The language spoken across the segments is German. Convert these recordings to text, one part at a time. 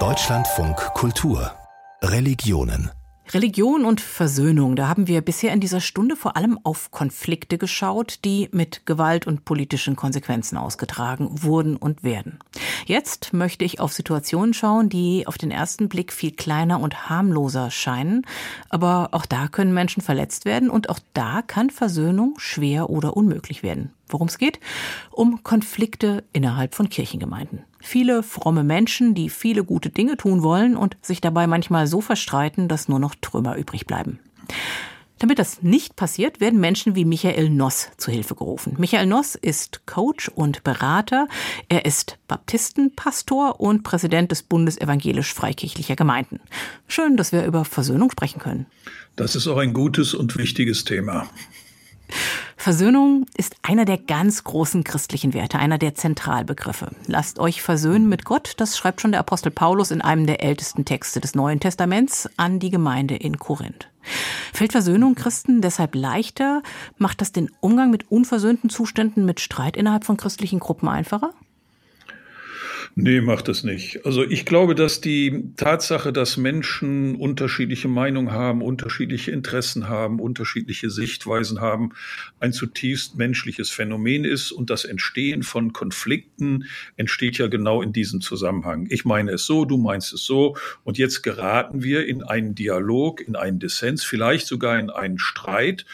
Deutschlandfunk Kultur Religionen Religion und Versöhnung, da haben wir bisher in dieser Stunde vor allem auf Konflikte geschaut, die mit Gewalt und politischen Konsequenzen ausgetragen wurden und werden. Jetzt möchte ich auf Situationen schauen, die auf den ersten Blick viel kleiner und harmloser scheinen, aber auch da können Menschen verletzt werden und auch da kann Versöhnung schwer oder unmöglich werden. Worum es geht? Um Konflikte innerhalb von Kirchengemeinden. Viele fromme Menschen, die viele gute Dinge tun wollen und sich dabei manchmal so verstreiten, dass nur noch Trümmer übrig bleiben. Damit das nicht passiert, werden Menschen wie Michael Noss zu Hilfe gerufen. Michael Noss ist Coach und Berater. Er ist Baptistenpastor und Präsident des Bundes evangelisch-freikirchlicher Gemeinden. Schön, dass wir über Versöhnung sprechen können. Das ist auch ein gutes und wichtiges Thema. Versöhnung ist einer der ganz großen christlichen Werte, einer der Zentralbegriffe. Lasst euch versöhnen mit Gott, das schreibt schon der Apostel Paulus in einem der ältesten Texte des Neuen Testaments an die Gemeinde in Korinth. Fällt Versöhnung Christen deshalb leichter? Macht das den Umgang mit unversöhnten Zuständen, mit Streit innerhalb von christlichen Gruppen einfacher? Nee, macht es nicht. Also ich glaube, dass die Tatsache, dass Menschen unterschiedliche Meinungen haben, unterschiedliche Interessen haben, unterschiedliche Sichtweisen haben, ein zutiefst menschliches Phänomen ist und das Entstehen von Konflikten entsteht ja genau in diesem Zusammenhang. Ich meine es so, du meinst es so und jetzt geraten wir in einen Dialog, in einen Dissens, vielleicht sogar in einen Streit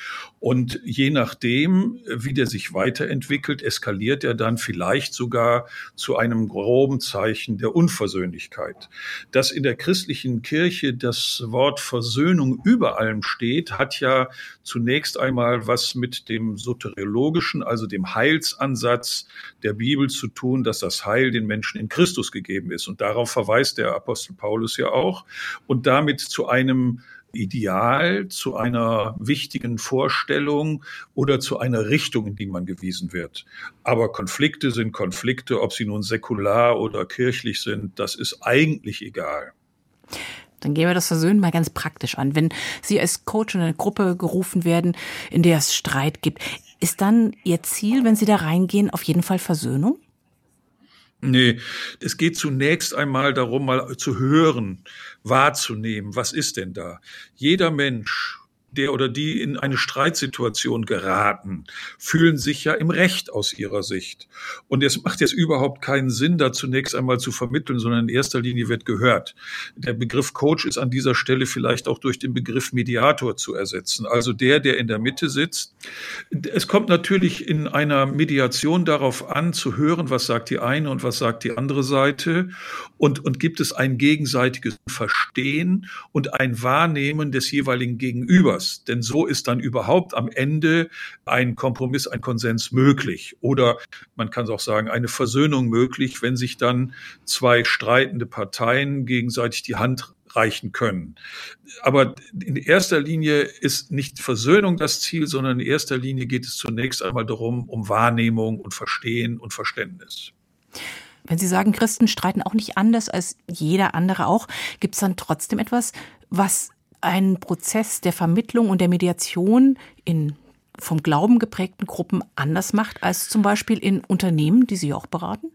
und je nachdem, wie der sich weiterentwickelt, eskaliert er dann vielleicht sogar zu einem groben Zeichen der Unversöhnlichkeit. Dass in der christlichen Kirche das Wort Versöhnung über allem steht, hat ja zunächst einmal was mit dem soteriologischen, also dem Heilsansatz der Bibel zu tun, dass das Heil den Menschen in Christus gegeben ist. Und darauf verweist der Apostel Paulus ja auch. Und damit zu einem Ideal, zu einer wichtigen Vorstellung oder zu einer Richtung, in die man gewiesen wird. Aber Konflikte sind Konflikte, ob sie nun säkular oder kirchlich sind, das ist eigentlich egal. Dann gehen wir das Versöhnen mal ganz praktisch an. Wenn Sie als Coach in eine Gruppe gerufen werden, in der es Streit gibt, ist dann Ihr Ziel, wenn Sie da reingehen, auf jeden Fall Versöhnung? Nee, es geht zunächst einmal darum, mal zu hören, wahrzunehmen, was ist denn da? Jeder Mensch der oder die in eine Streitsituation geraten, fühlen sich ja im Recht aus ihrer Sicht. Und es macht jetzt überhaupt keinen Sinn, da zunächst einmal zu vermitteln, sondern in erster Linie wird gehört. Der Begriff Coach ist an dieser Stelle vielleicht auch durch den Begriff Mediator zu ersetzen. Also der, der in der Mitte sitzt. Es kommt natürlich in einer Mediation darauf an, zu hören, was sagt die eine und was sagt die andere Seite. Und, und gibt es ein gegenseitiges Verstehen und ein Wahrnehmen des jeweiligen Gegenübers anders. Denn so ist dann überhaupt am Ende ein Kompromiss, ein Konsens möglich. Oder man kann es auch sagen, eine Versöhnung möglich, wenn sich dann zwei streitende Parteien gegenseitig die Hand reichen können. Aber in erster Linie ist nicht Versöhnung das Ziel, sondern in erster Linie geht es zunächst einmal darum, um Wahrnehmung und Verstehen und Verständnis. Wenn Sie sagen, Christen streiten auch nicht anders als jeder andere auch, gibt es dann trotzdem etwas, was einen Prozess der Vermittlung und der Mediation in vom Glauben geprägten Gruppen anders macht als zum Beispiel in Unternehmen, die Sie auch beraten?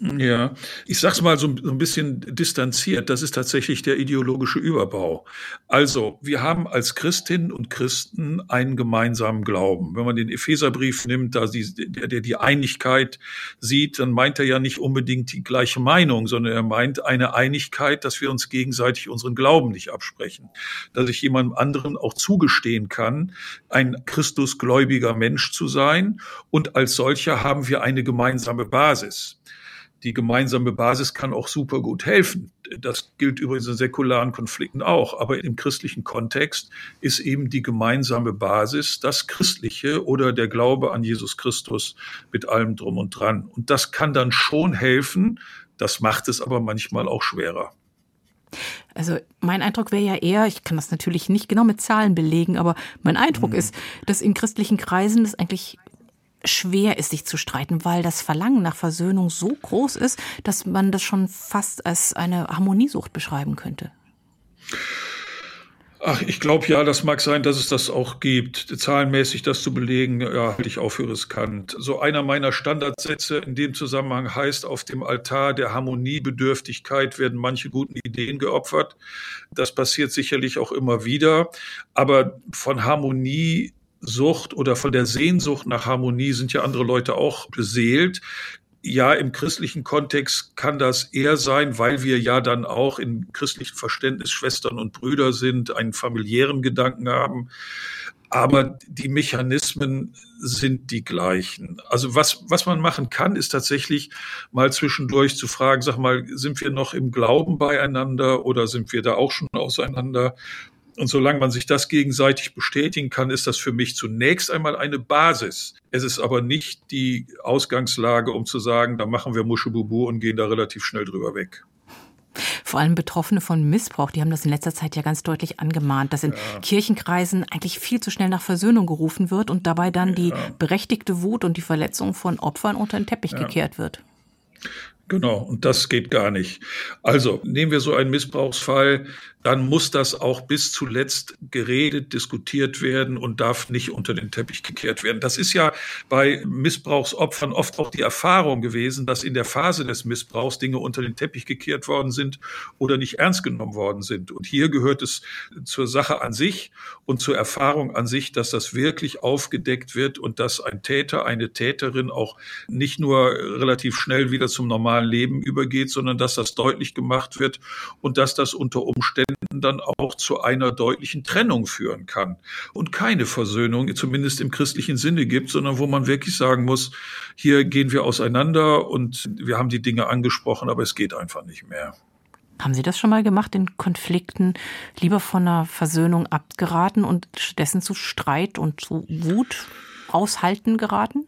Ja, ich sag's mal so, ein bisschen distanziert. Das ist tatsächlich der ideologische Überbau. Also, wir haben als Christinnen und Christen einen gemeinsamen Glauben. Wenn man den Epheserbrief nimmt, da die, der, der die Einigkeit sieht, dann meint er ja nicht unbedingt die gleiche Meinung, sondern er meint eine Einigkeit, dass wir uns gegenseitig unseren Glauben nicht absprechen. Dass ich jemandem anderen auch zugestehen kann, ein Christusgläubiger Mensch zu sein. Und als solcher haben wir eine gemeinsame Basis die gemeinsame Basis kann auch super gut helfen. Das gilt übrigens in säkularen Konflikten auch. Aber im christlichen Kontext ist eben die gemeinsame Basis das Christliche oder der Glaube an Jesus Christus mit allem drum und dran. Und das kann dann schon helfen. Das macht es aber manchmal auch schwerer. Also mein Eindruck wäre ja eher, ich kann das natürlich nicht genau mit Zahlen belegen, aber mein Eindruck mhm. ist, dass in christlichen Kreisen das eigentlich schwer ist, sich zu streiten, weil das Verlangen nach Versöhnung so groß ist, dass man das schon fast als eine Harmoniesucht beschreiben könnte. Ach, ich glaube ja, das mag sein, dass es das auch gibt. Zahlenmäßig das zu belegen, ja, halte ich auch für riskant. So einer meiner Standardsätze in dem Zusammenhang heißt, auf dem Altar der Harmoniebedürftigkeit werden manche guten Ideen geopfert. Das passiert sicherlich auch immer wieder. Aber von Harmoniesucht oder von der Sehnsucht nach Harmonie sind ja andere Leute auch beseelt ja, im christlichen Kontext kann das eher sein, weil wir ja dann auch im christlichen Verständnis Schwestern und Brüder sind, einen familiären Gedanken haben. Aber die Mechanismen sind die gleichen. Also was, was man machen kann, ist tatsächlich mal zwischendurch zu fragen, sag mal, sind wir noch im Glauben beieinander oder sind wir da auch schon auseinander? Und solange man sich das gegenseitig bestätigen kann, ist das für mich zunächst einmal eine Basis. Es ist aber nicht die Ausgangslage, um zu sagen, da machen wir Muschebubu und gehen da relativ schnell drüber weg. Vor allem Betroffene von Missbrauch, die haben das in letzter Zeit ja ganz deutlich angemahnt, dass in ja. Kirchenkreisen eigentlich viel zu schnell nach Versöhnung gerufen wird und dabei dann ja. die berechtigte Wut und die Verletzung von Opfern unter den Teppich ja. gekehrt wird. Genau, und das geht gar nicht. Also nehmen wir so einen Missbrauchsfall, dann muss das auch bis zuletzt geredet, diskutiert werden und darf nicht unter den Teppich gekehrt werden. Das ist ja bei Missbrauchsopfern oft auch die Erfahrung gewesen, dass in der Phase des Missbrauchs Dinge unter den Teppich gekehrt worden sind oder nicht ernst genommen worden sind. Und hier gehört es zur Sache an sich und zur Erfahrung an sich, dass das wirklich aufgedeckt wird und dass ein Täter, eine Täterin auch nicht nur relativ schnell wieder zum normalen Leben übergeht, sondern dass das deutlich gemacht wird und dass das unter Umständen dann auch zu einer deutlichen Trennung führen kann und keine Versöhnung, zumindest im christlichen Sinne gibt, sondern wo man wirklich sagen muss, hier gehen wir auseinander und wir haben die Dinge angesprochen, aber es geht einfach nicht mehr. Haben Sie das schon mal gemacht, in Konflikten lieber von einer Versöhnung abgeraten und stattdessen zu Streit und zu Wut aushalten geraten?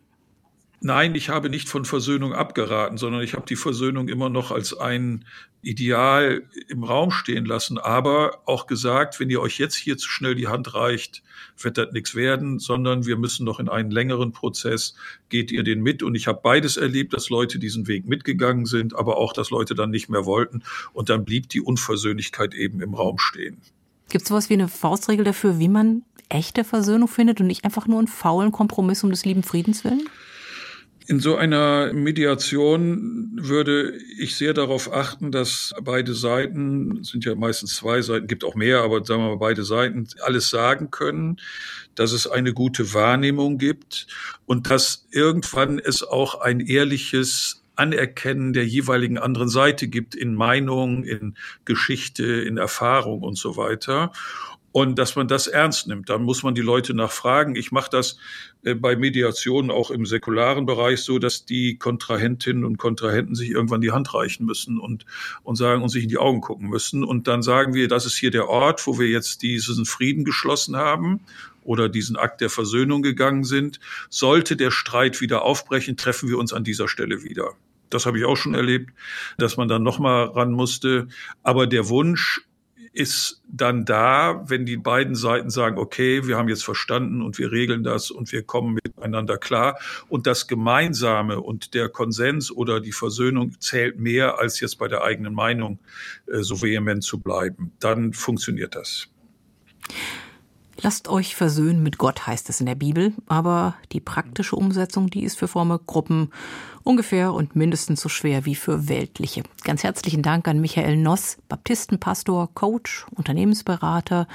Nein, ich habe nicht von Versöhnung abgeraten, sondern ich habe die Versöhnung immer noch als ein Ideal im Raum stehen lassen, aber auch gesagt, wenn ihr euch jetzt hier zu schnell die Hand reicht, wird das nichts werden, sondern wir müssen noch in einen längeren Prozess, geht ihr den mit. Und ich habe beides erlebt, dass Leute diesen Weg mitgegangen sind, aber auch, dass Leute dann nicht mehr wollten. Und dann blieb die Unversöhnlichkeit eben im Raum stehen. Gibt es sowas wie eine Faustregel dafür, wie man echte Versöhnung findet und nicht einfach nur einen faulen Kompromiss um des lieben Friedens willen? In so einer Mediation würde ich sehr darauf achten, dass beide Seiten, sind ja meistens zwei Seiten, gibt auch mehr, aber sagen wir mal beide Seiten, alles sagen können, dass es eine gute Wahrnehmung gibt und dass irgendwann es auch ein ehrliches Anerkennen der jeweiligen anderen Seite gibt in Meinung, in Geschichte, in Erfahrung und so weiter und dass man das ernst nimmt. Dann muss man die Leute nachfragen. Ich mache das äh, bei Mediationen auch im säkularen Bereich so, dass die Kontrahentinnen und Kontrahenten sich irgendwann die Hand reichen müssen und, und sagen und sich in die Augen gucken müssen. Und dann sagen wir, das ist hier der Ort, wo wir jetzt diesen Frieden geschlossen haben oder diesen Akt der Versöhnung gegangen sind. Sollte der Streit wieder aufbrechen, treffen wir uns an dieser Stelle wieder. Das habe ich auch schon erlebt, dass man dann nochmal ran musste. Aber der Wunsch, ist dann da, wenn die beiden Seiten sagen, okay, wir haben jetzt verstanden und wir regeln das und wir kommen miteinander klar. Und das Gemeinsame und der Konsens oder die Versöhnung zählt mehr, als jetzt bei der eigenen Meinung äh, so vehement zu bleiben. Dann funktioniert das. Lasst euch versöhnen mit Gott, heißt es in der Bibel, aber die praktische Umsetzung, die ist für fromme Gruppen ungefähr und mindestens so schwer wie für weltliche. Ganz herzlichen Dank an Michael Noss, Baptistenpastor, Coach, Unternehmensberater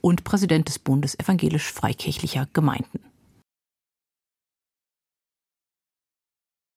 und Präsident des Bundes evangelisch-freikirchlicher Gemeinden.